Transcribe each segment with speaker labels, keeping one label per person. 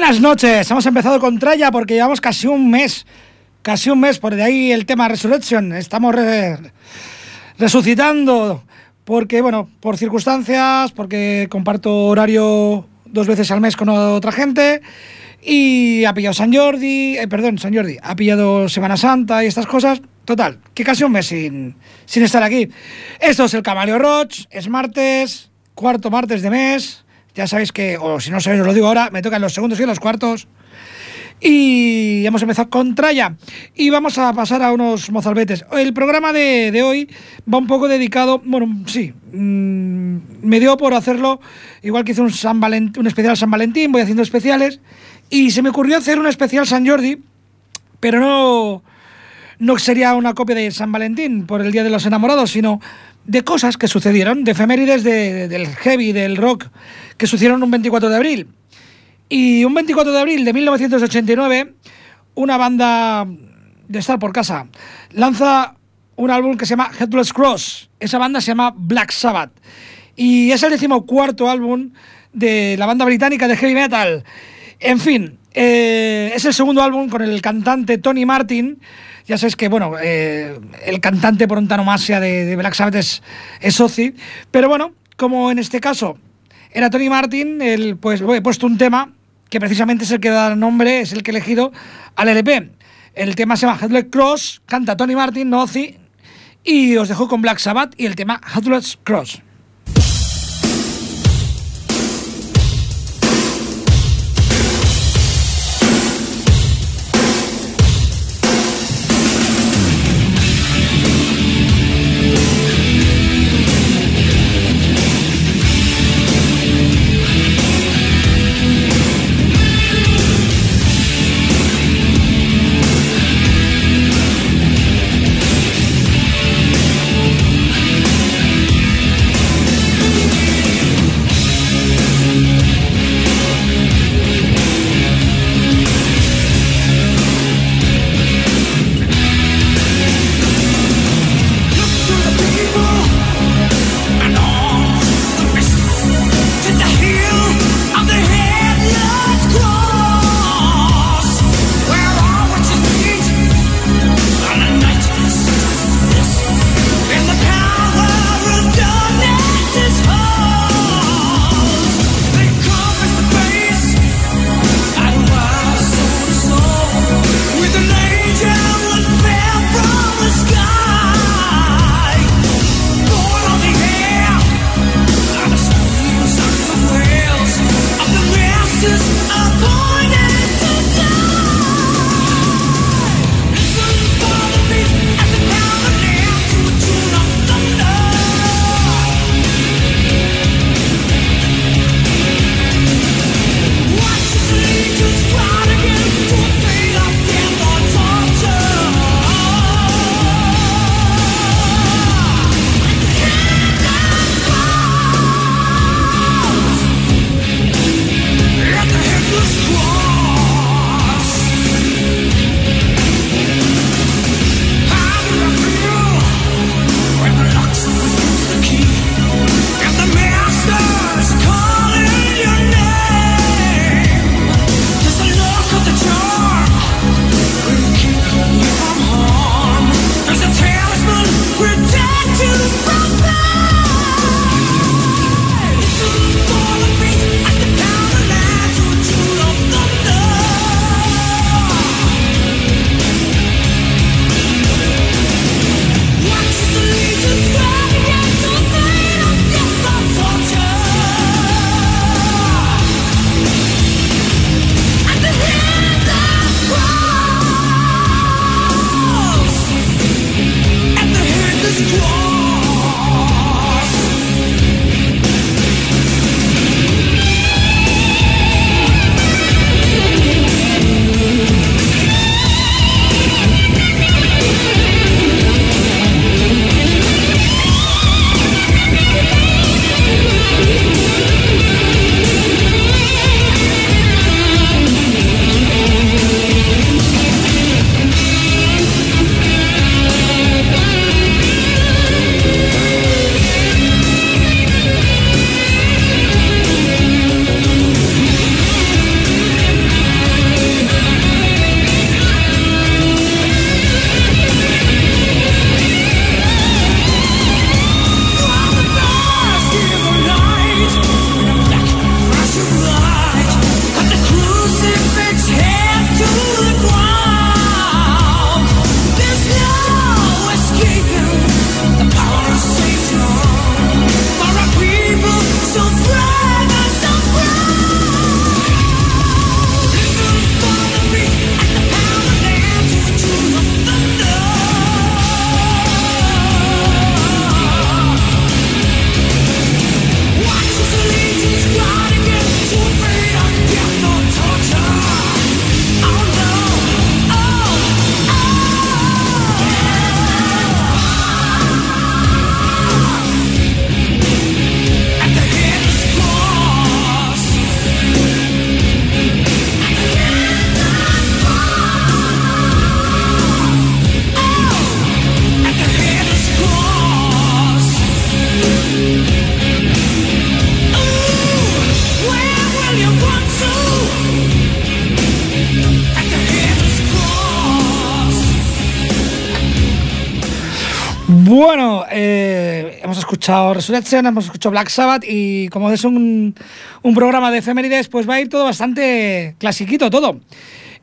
Speaker 1: Buenas noches. Hemos empezado con Traya porque llevamos casi un mes. Casi un mes, por de ahí el tema Resurrection. Estamos resucitando porque, bueno, por circunstancias, porque comparto horario dos veces al mes con otra gente y ha pillado San Jordi, eh, perdón, San Jordi, ha pillado Semana Santa y estas cosas. Total, que casi un mes sin, sin estar aquí. Esto es el Camaleo Roach, es martes, cuarto martes de mes. Ya sabéis que, o si no sabéis, os lo digo ahora, me tocan los segundos y los cuartos. Y hemos empezado con Traya. Y vamos a pasar a unos mozalbetes. El programa de, hoy va un poco dedicado, bueno, sí, mm, me dio por hacerlo, igual que hice un, San un especial San Valentín, voy haciendo especiales. Y se me ocurrió hacer un especial San Jordi, pero no, no sería una copia de San Valentín por el Día de los Enamorados, sino de cosas que sucedieron, de efemérides del heavy, del rock, que sucedieron un 24 de abril. Y un 24 de abril de 1989, una banda de estar por casa lanza un álbum que se llama Headless Cross. Esa banda se llama Black Sabbath. Y es el decimocuarto álbum de la banda británica de heavy metal. En fin, eh, es el segundo álbum con el cantante Tony Martin. Ya sabes que, bueno, eh, el cantante por antonomasia de, de Black Sabbath es, Ozzy. Pero bueno, como en este caso era Tony Martin, el, pues he puesto un tema que precisamente es el que da nombre, es el que he elegido al LP. El tema se llama Headless Cross, canta Tony Martin, no Ozzy. Y os dejo con Black Sabbath y el tema Headless Cross. Resurrection, hemos escuchado Black Sabbath y como es un, un programa de efemérides, pues va a ir todo bastante clasiquito todo.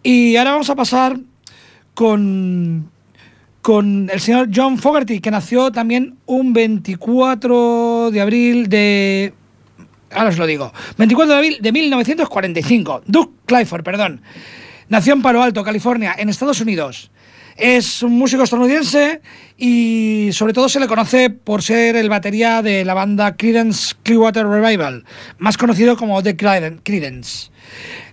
Speaker 1: Y ahora vamos a pasar con, con el señor John Fogerty, que nació también un 24 de abril de... Ahora os lo digo. 24 de abril de 1945. Doug Clifford, perdón. Nació en Palo Alto, California, en Estados Unidos. Es un músico estadounidense y sobre todo se le conoce por ser el batería de la banda Creedence Clearwater Revival, más conocido como The Creedence.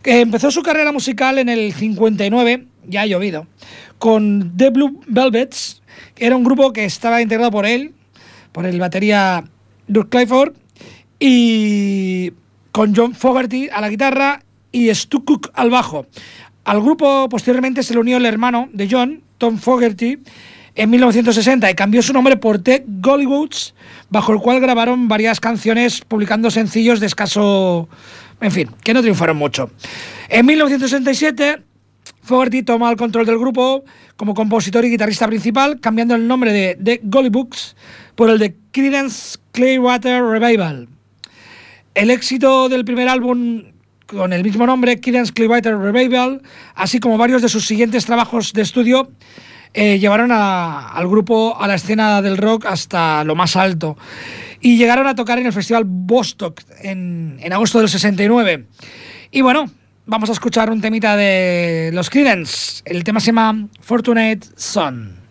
Speaker 1: Empezó su carrera musical en el 59, ya ha llovido, con The Blue Velvets, que era un grupo que estaba integrado por él, por el batería Doug Clifford, y con John Fogerty a la guitarra y Stu Cook al bajo. Al grupo posteriormente se le unió el hermano de John, Tom Fogerty, en 1960 y cambió su nombre por Ted Gollywoods, bajo el cual grabaron varias canciones publicando sencillos de escaso... En fin, que no triunfaron mucho. En 1967, Fogerty toma el control del grupo como compositor y guitarrista principal, cambiando el nombre de The Gollywoods por el de Creedence Clearwater Revival. El éxito del primer álbum con el mismo nombre, Creedence Clearwater Revival, así como varios de sus siguientes trabajos de estudio, eh, llevaron al grupo a la escena del rock hasta lo más alto. Y llegaron a tocar en el Festival Bostock en, en agosto del 69. Y bueno, vamos a escuchar un temita de los Creedence. El tema se llama Fortunate Son.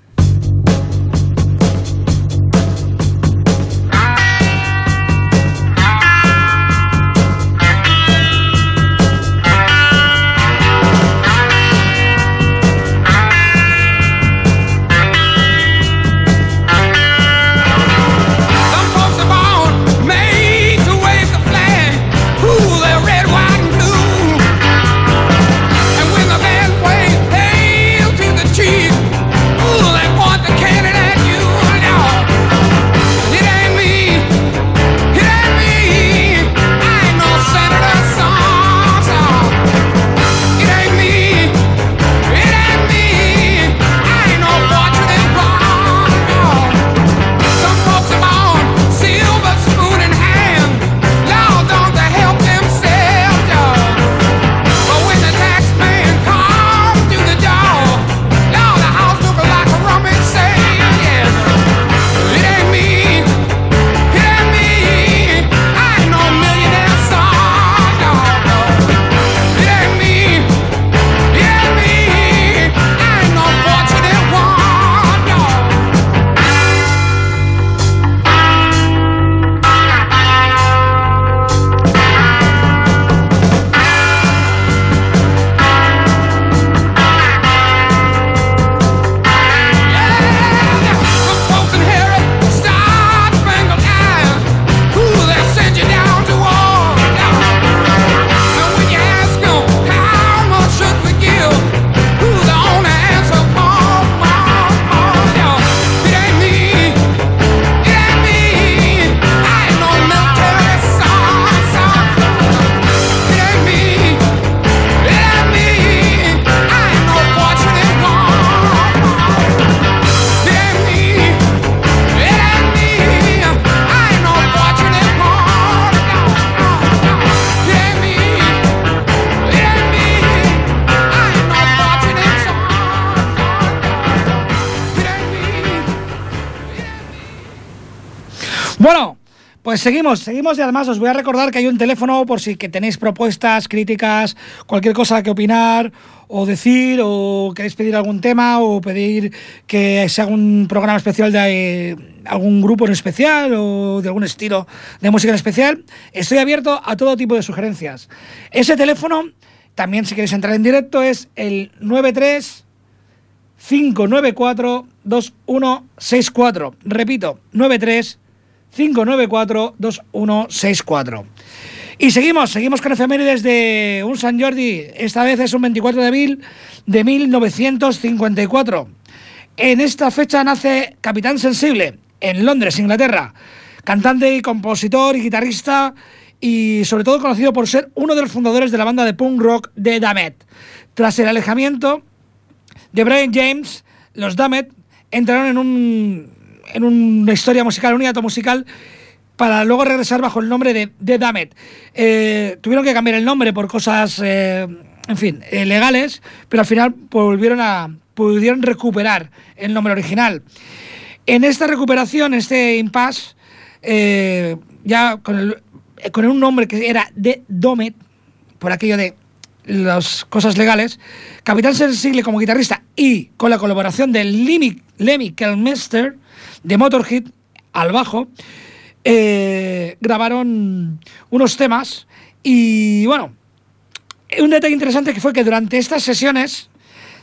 Speaker 1: Pues seguimos, seguimos y además os voy a recordar que hay un teléfono por si que tenéis propuestas, críticas, cualquier cosa que opinar o decir o queréis pedir algún tema o pedir que se haga un programa especial de algún grupo en especial o de algún estilo de música en especial. Estoy abierto a todo tipo de sugerencias. Ese teléfono, también si queréis entrar en directo, es el 93 594 2164. Repito, 93 594-2164. Y seguimos, seguimos con efemérides de un San Jordi. Esta vez es un 24 de abril de 1954. En esta fecha nace Capitán Sensible, en Londres, Inglaterra. Cantante y compositor y guitarrista y sobre todo conocido por ser uno de los fundadores de la banda de punk rock de Damet. Tras el alejamiento de Brian James, los Damet entraron en un en una historia musical, un hiato musical, para luego regresar bajo el nombre de The Damet. Eh, tuvieron que cambiar el nombre por cosas, eh, en fin, eh, legales, pero al final volvieron a, pudieron recuperar el nombre original. En esta recuperación, este impasse, ya con, con un nombre que era The Domet, por aquello de las cosas legales, Capitán Sensible como guitarrista y con la colaboración de Lemmy Kelmester de Motorhead al bajo, eh, grabaron unos temas y bueno, un detalle interesante que fue que durante estas sesiones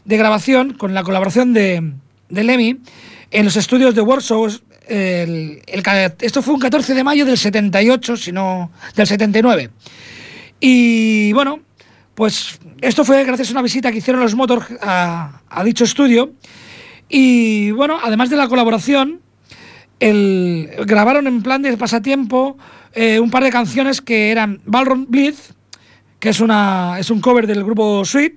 Speaker 1: de grabación, con la colaboración de, de Lemmy, en los estudios de Warsaw, esto fue un 14 de mayo del 78, si no, del 79. Y bueno, pues esto fue gracias a una visita que hicieron los Motor a, dicho estudio. Y bueno, además de la colaboración, grabaron en plan de pasatiempo eh, un par de canciones que eran Ballroom Bleed, que es, una, es un cover del grupo Sweet,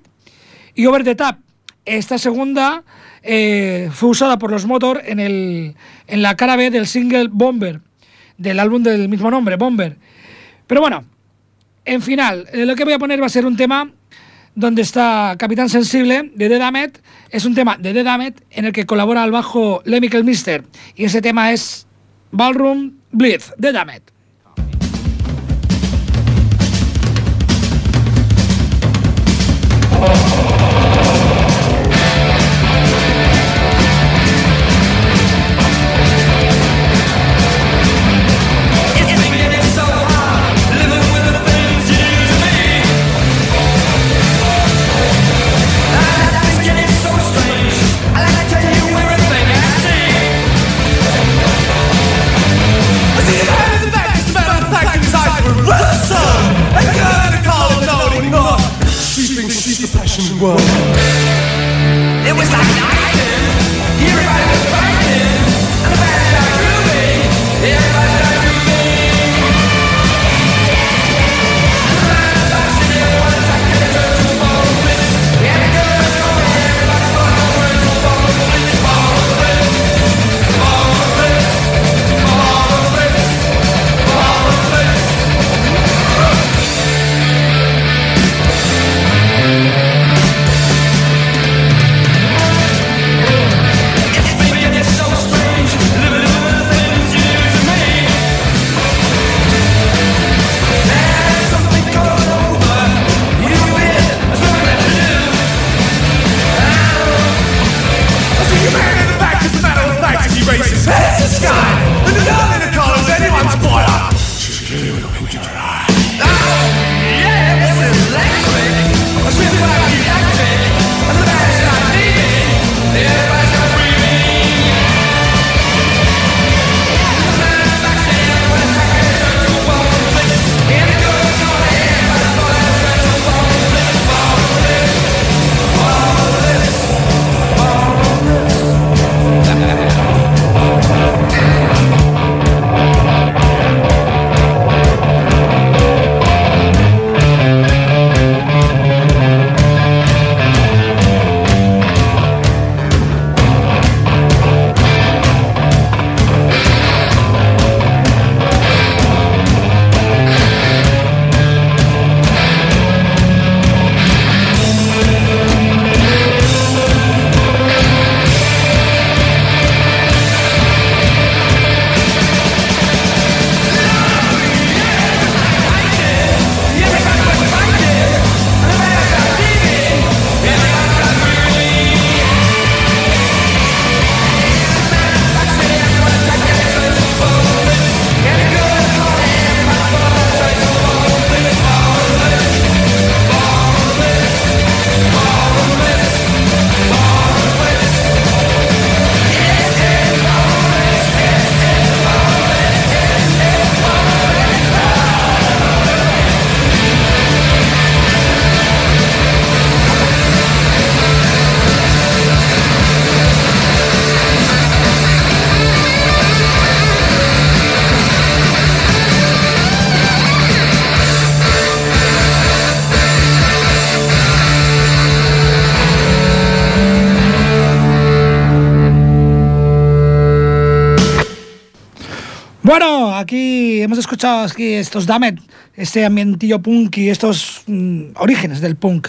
Speaker 1: y Over the Tap. Esta segunda eh, fue usada por los Motor en, el, en la cara B del single Bomber, del álbum del mismo nombre, Bomber. Pero bueno, en final, eh, lo que voy a poner va a ser un tema donde está Capitán Sensible de Dedamet. Es un tema de Dedamet en el que colabora al bajo Lemmicle Mister. Y ese tema es Ballroom Blitz, Dedamet. See escuchado aquí estos Damet, este ambientillo punk y estos mm, orígenes del punk.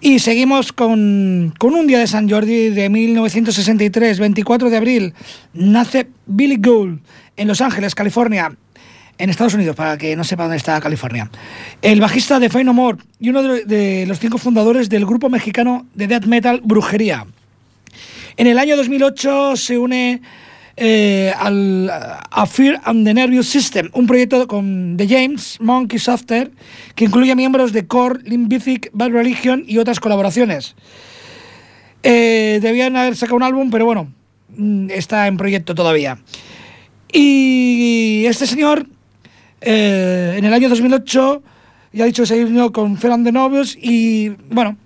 Speaker 1: Y seguimos con, con, un día de San Jordi de 1963, 24 de abril. Nace Billy Gould en Los Ángeles, California, en Estados Unidos, para que no sepa dónde está California. El bajista de Fey No More y uno de, de los cinco fundadores del grupo mexicano de death metal Brujería. En el año 2008 se une eh, al, a Fear and the Nervous System, un proyecto con The James, Monkey Software, que incluye miembros de Core, Limp Bizkit, Bad Religion y otras colaboraciones. Eh, debían haber sacado un álbum, pero bueno, mm, está en proyecto todavía. Y este señor, eh, en el año 2008, ya ha dicho que se unió con Fear and the Nervous y bueno,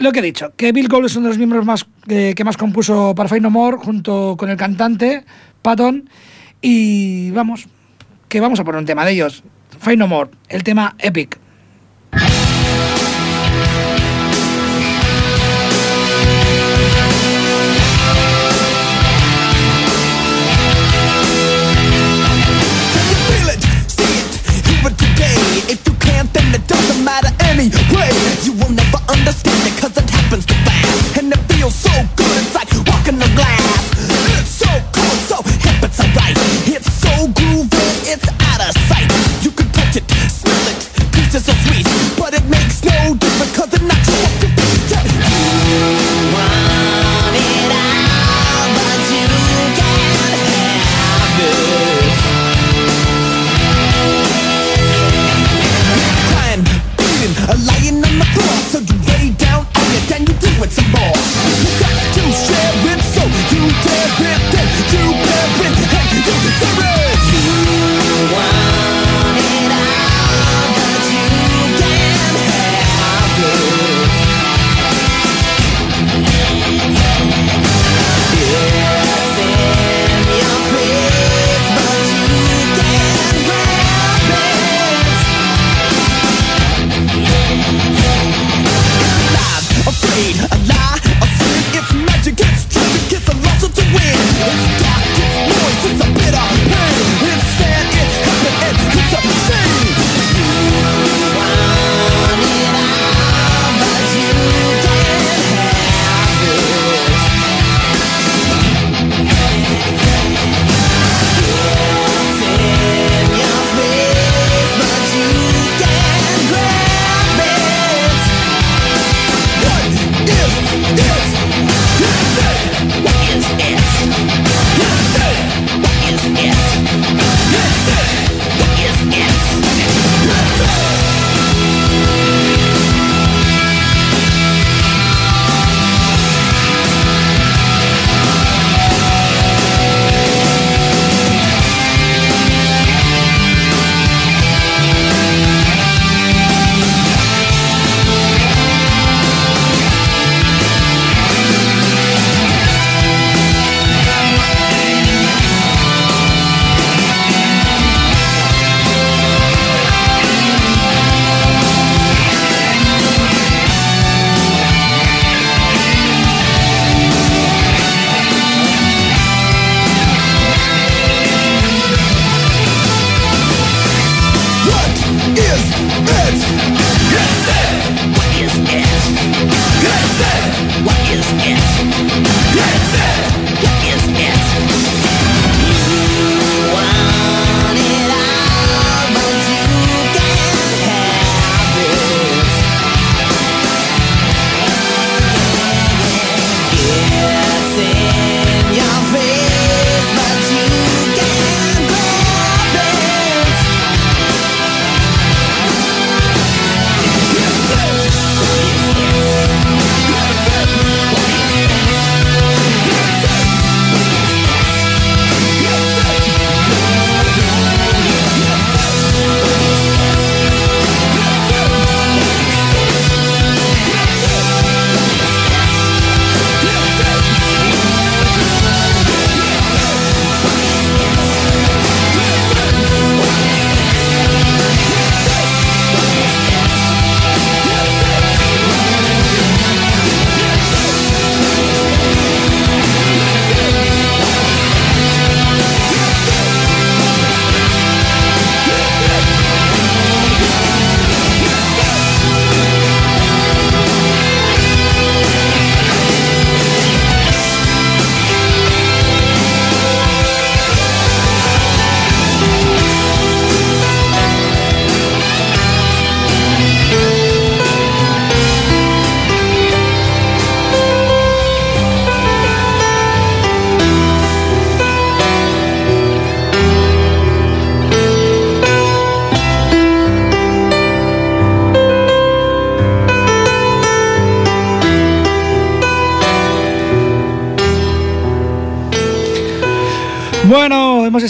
Speaker 1: lo que he dicho, que Bill Gold es uno de los miembros más, eh, que más compuso para Fey No More, junto con el cantante Patton. Y vamos, que vamos a poner un tema de ellos. Fey No More, el tema Epic.
Speaker 2: different, then it doesn't matter anyway. You will never understand it, cause it happens too fast. And it feels so good, it's like walking on glass. It's so cool, so hip, it's alright. It's so groovy, it's out of sight. You can touch it, smell it, pieces it's so sweet. But it makes no difference, cause it's not your 50. It some more. You got to share it, so you dare it, then you bear it, and you deserve it.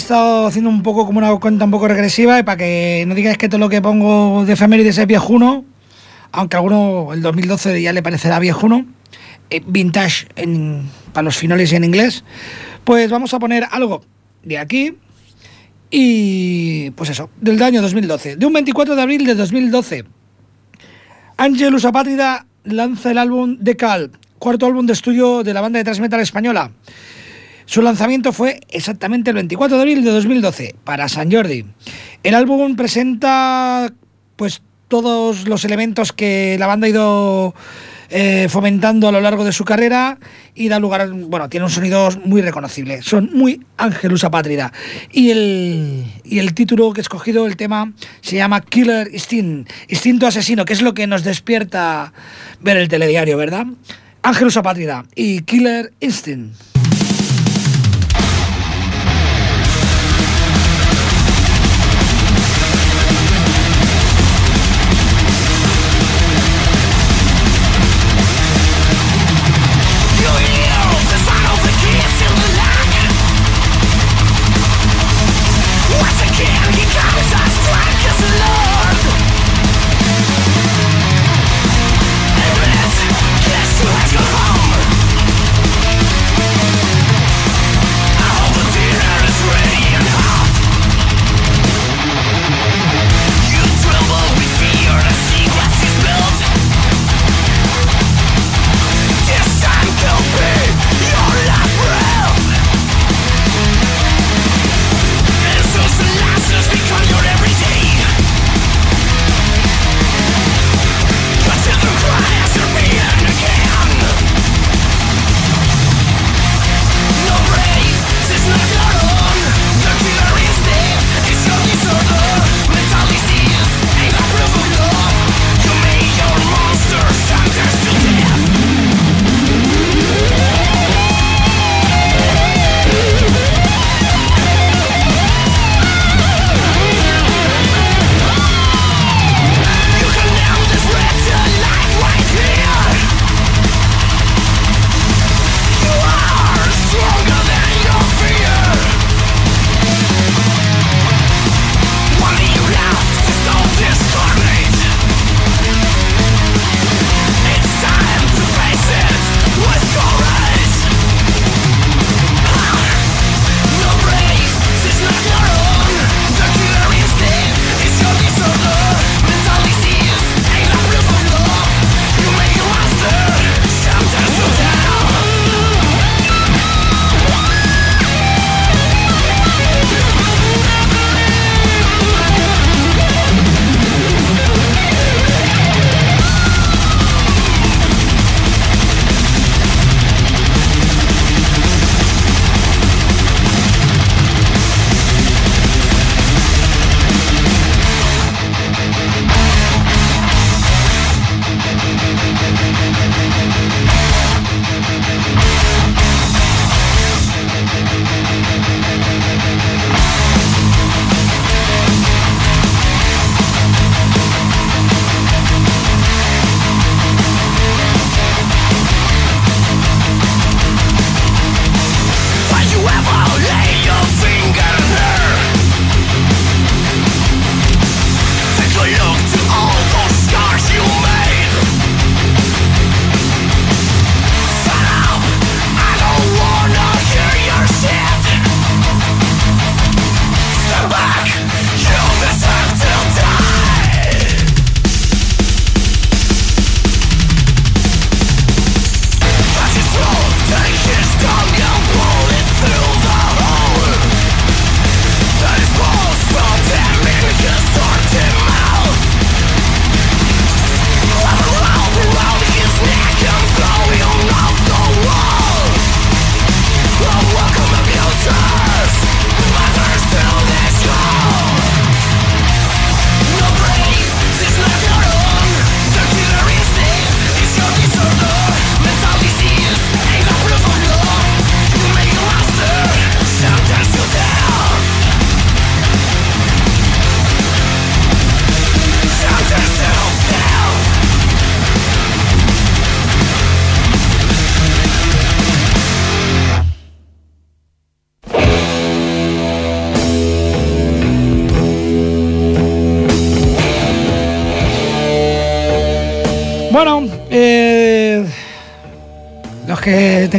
Speaker 1: Estado haciendo un poco como una cuenta un poco regresiva y para que no digáis que todo lo que pongo de efemérides es viejuno, aunque a alguno el 2012 ya le parecerá viejuno, eh, vintage para los finales y en inglés, pues vamos a poner algo de aquí y pues eso, del año 2012, de un 24 de abril de 2012. Angelus Apátrida lanza el álbum The Cal, cuarto álbum de estudio de la banda de transmetal española. Su lanzamiento fue exactamente el 24 de abril de 2012 para San Jordi. El álbum presenta pues todos los elementos que la banda ha ido eh, fomentando a lo largo de su carrera y da lugar, bueno, tiene un sonido muy reconocible. Son muy Ángelus Apátrida. Y el, y el título que he escogido, el tema, se llama Killer Instinct, instinto asesino, que es lo que nos despierta ver el telediario, ¿verdad? Ángelus Apátrida y Killer Instinct.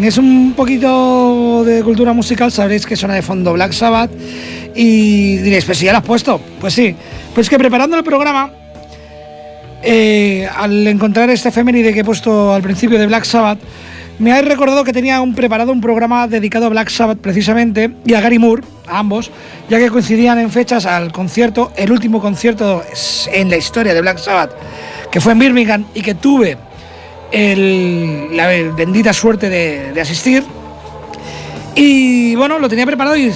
Speaker 1: Que tengáis un poquito de cultura musical sabréis que suena de fondo Black Sabbath y diréis, pues si ya lo has puesto. Pues sí, pues que preparando el programa, eh, al encontrar este efeméride que he puesto al principio de Black Sabbath, me ha recordado que tenía un, preparado un programa dedicado a Black Sabbath precisamente y a Gary Moore, a ambos, ya que coincidían en fechas al concierto, el último concierto en la historia de Black Sabbath, que fue en Birmingham y que tuve la bendita suerte de, asistir. Y bueno, lo tenía preparado y,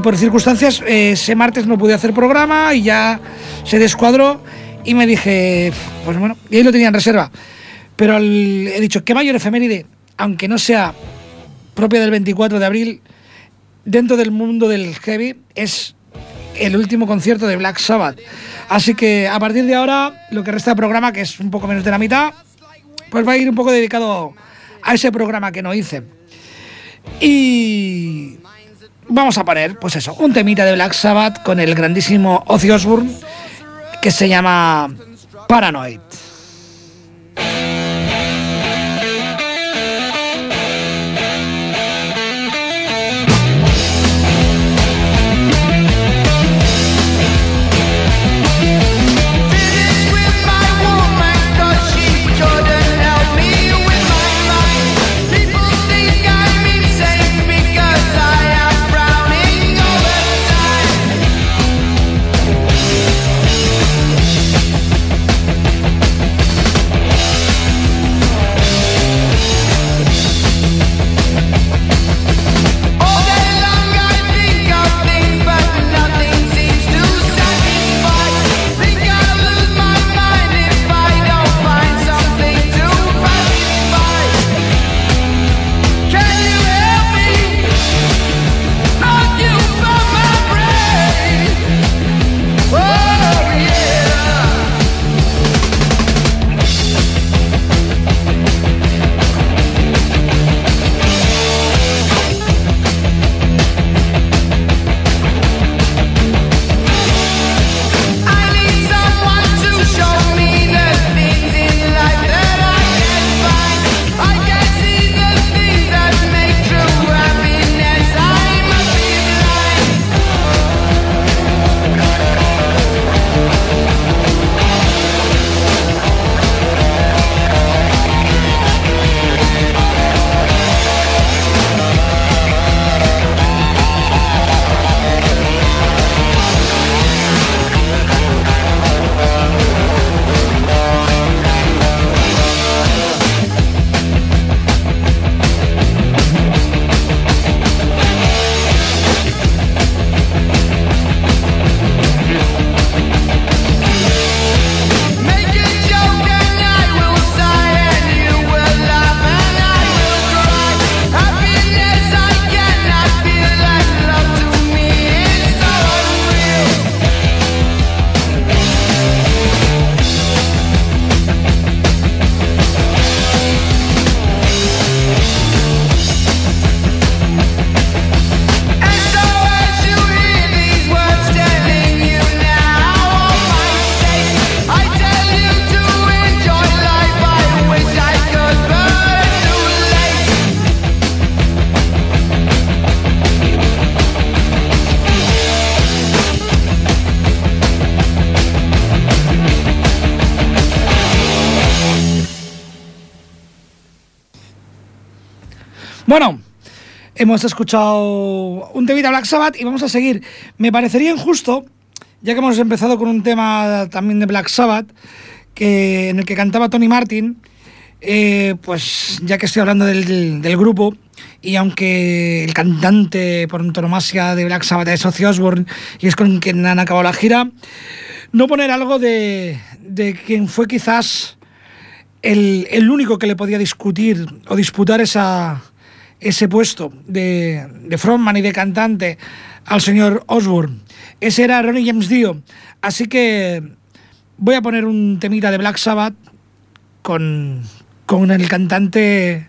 Speaker 1: por circunstancias eh, ese martes no pude hacer programa y ya se descuadró y me dije, pues bueno, y ahí lo tenía en reserva. Pero he dicho, ¿qué mayor efeméride? Aunque no sea propia del 24 de abril, dentro del mundo del heavy, es el último concierto de Black Sabbath. Así que a partir de ahora, lo que resta del programa, que es un poco menos de la mitad, pues va a ir un poco dedicado a ese programa que no hice. Y vamos a poner, pues eso, un temita de Black Sabbath con el grandísimo Ozzy Osbourne que se llama Paranoid. Hemos escuchado un tema de Black Sabbath y vamos a seguir. Me parecería injusto, ya que hemos empezado con un tema también de Black Sabbath, que, en el que cantaba Tony Martin, eh, pues ya que estoy hablando del, grupo, y aunque el cantante por antonomasia de Black Sabbath es Ozzy Osbourne y es con quien han acabado la gira, no poner algo de, de quien fue quizás el, el, único que le podía discutir o disputar esa, ese puesto de, de frontman y de cantante al señor Osbourne. Ese era Ronnie James Dio. Así que voy a poner un temita de Black Sabbath con, con el cantante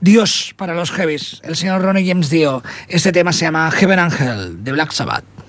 Speaker 1: Dios para los heavies, el señor Ronnie James Dio. Este tema se llama Heaven Angel de Black Sabbath.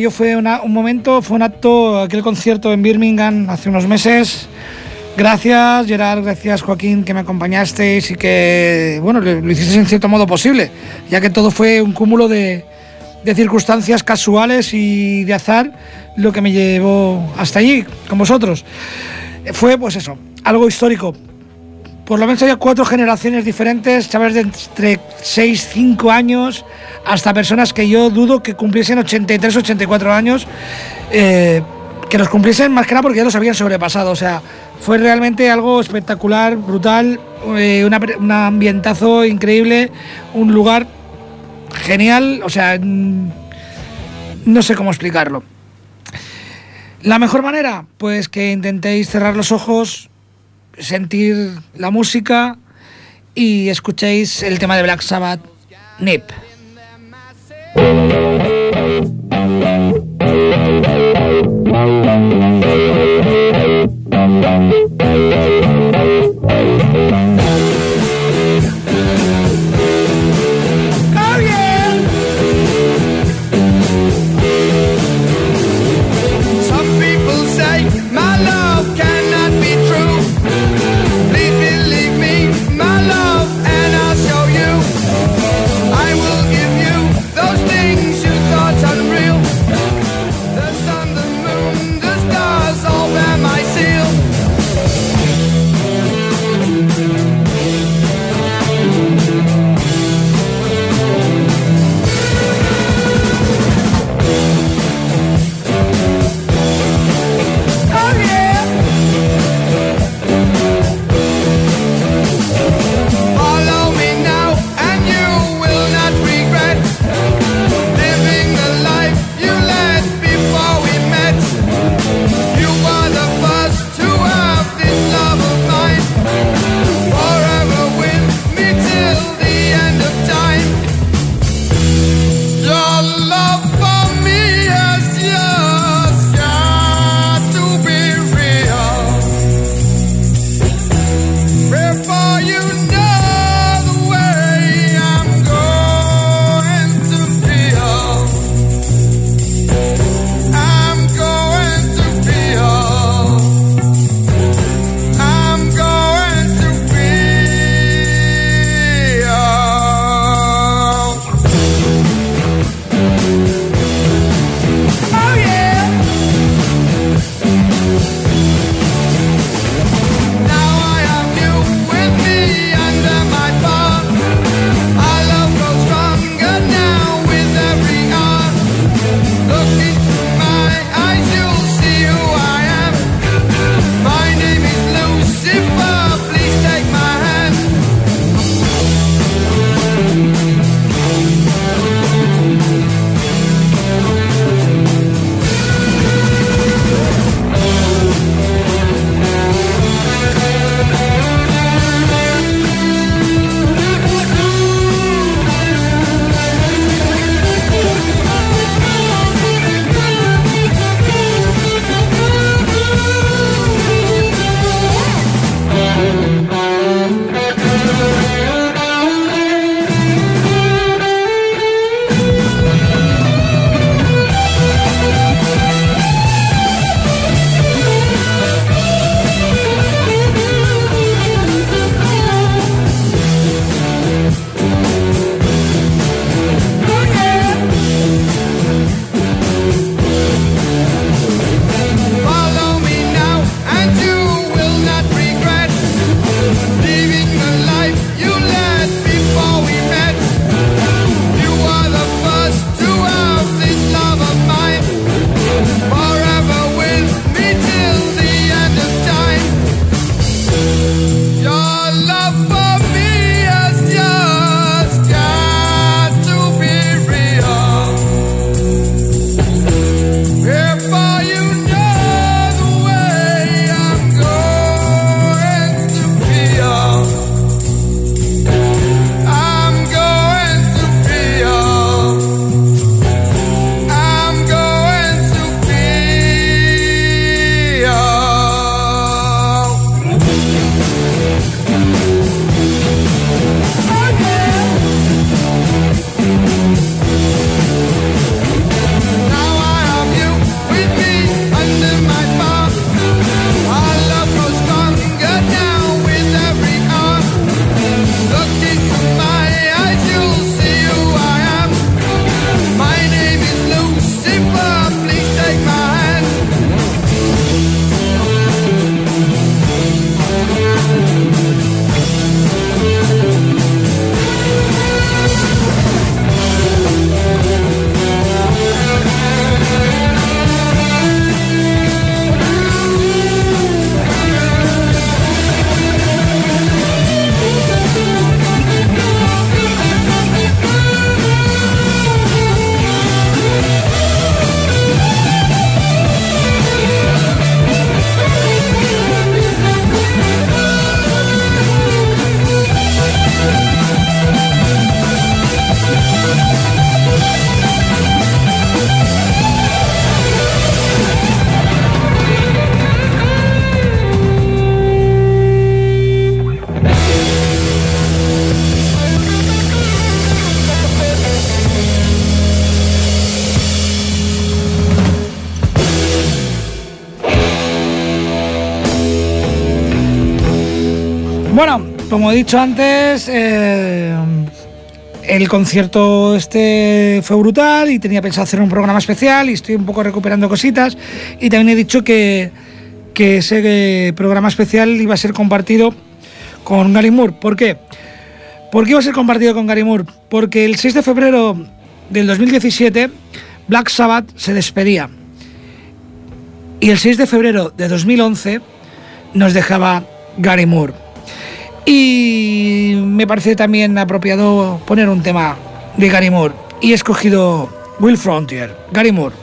Speaker 1: Yo fue una- un momento, fue un acto, aquel concierto en Birmingham hace unos meses. Gracias, Gerard, gracias, Joaquín, que me acompañasteis y que, bueno, lo, lo hicisteis en cierto modo posible, ya que todo fue un cúmulo de, de circunstancias casuales y de azar lo que me llevó hasta allí, con vosotros. Fue, pues eso, algo histórico, por lo menos había cuatro generaciones diferentes, chavales de entre 6, 5 años, hasta personas que yo dudo que cumpliesen 83, 84 años, eh, que los cumpliesen más que nada porque ya los habían sobrepasado. O sea, fue realmente algo espectacular, brutal, eh, una un ambientazo increíble, un lugar genial, o sea, mm, no sé cómo explicarlo. La mejor manera, pues que intentéis cerrar los ojos, sentir la música y escuchéis el tema de Black Sabbath, Nip.
Speaker 3: Música
Speaker 4: como he dicho antes, eh, el concierto este fue brutal y tenía pensado hacer un programa especial y estoy un poco recuperando cositas. Y también he dicho que, ese programa especial iba a ser compartido con Gary Moore. ¿Por qué? ¿Por qué iba a ser compartido con Gary Moore? Porque el 6 de febrero del 2017 Black Sabbath se despedía. Y el 6 de febrero de 2011 nos dejaba Gary Moore. Y me parece también apropiado poner un tema de Gary Moore. Y he escogido Will Frontier, Gary Moore.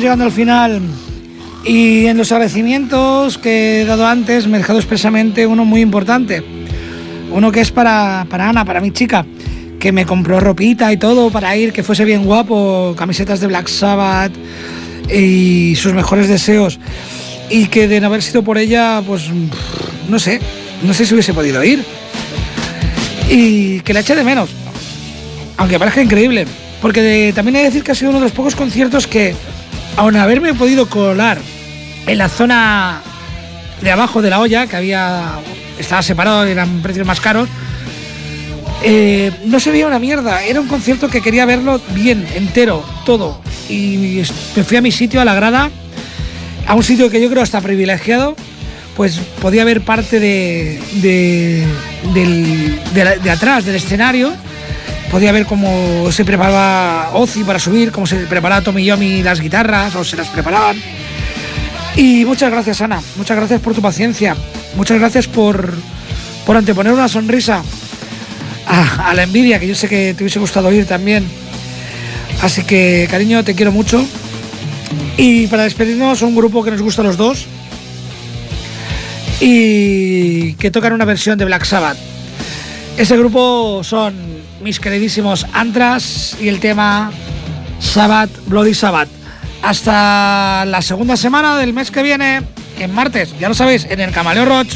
Speaker 4: Llegando al final. Y en los agradecimientos que he dado antes me he dejado expresamente uno muy importante. Uno que es para, para Ana, para mi chica,
Speaker 1: que me compró ropita y todo para ir, que fuese bien guapo, camisetas de Black Sabbath y sus mejores deseos. Y que de no haber sido por ella, pues no sé, no sé si hubiese podido ir. Y que la eché de menos, aunque parezca increíble. Porque también he de decir que ha sido uno de los pocos conciertos que, aun haberme podido colar en la zona de abajo de la olla, que había estaba separado, eran precios más caros, eh, no se veía una mierda. Era un concierto que quería verlo bien, entero, todo. Y me fui a mi sitio, a la grada, a un sitio que yo creo está privilegiado, pues podía ver parte de, de, de atrás del escenario podía ver cómo se preparaba Ozzy para subir, cómo se preparaba Tommy Yomi las guitarras, o se las preparaban. Y muchas gracias, Ana. Muchas gracias por tu paciencia. Muchas gracias por, por anteponer una sonrisa a, la envidia, que yo sé que te hubiese gustado oír también. Así que, cariño, te quiero mucho. Y para despedirnos, un grupo que nos gusta a los dos y que tocan una versión de Black Sabbath. Ese grupo son mis queridísimos Antras y el tema Sabbath, Bloody Sabbath. Hasta la segunda semana del mes que viene, en martes, ya lo sabéis, en el Camaleo Roach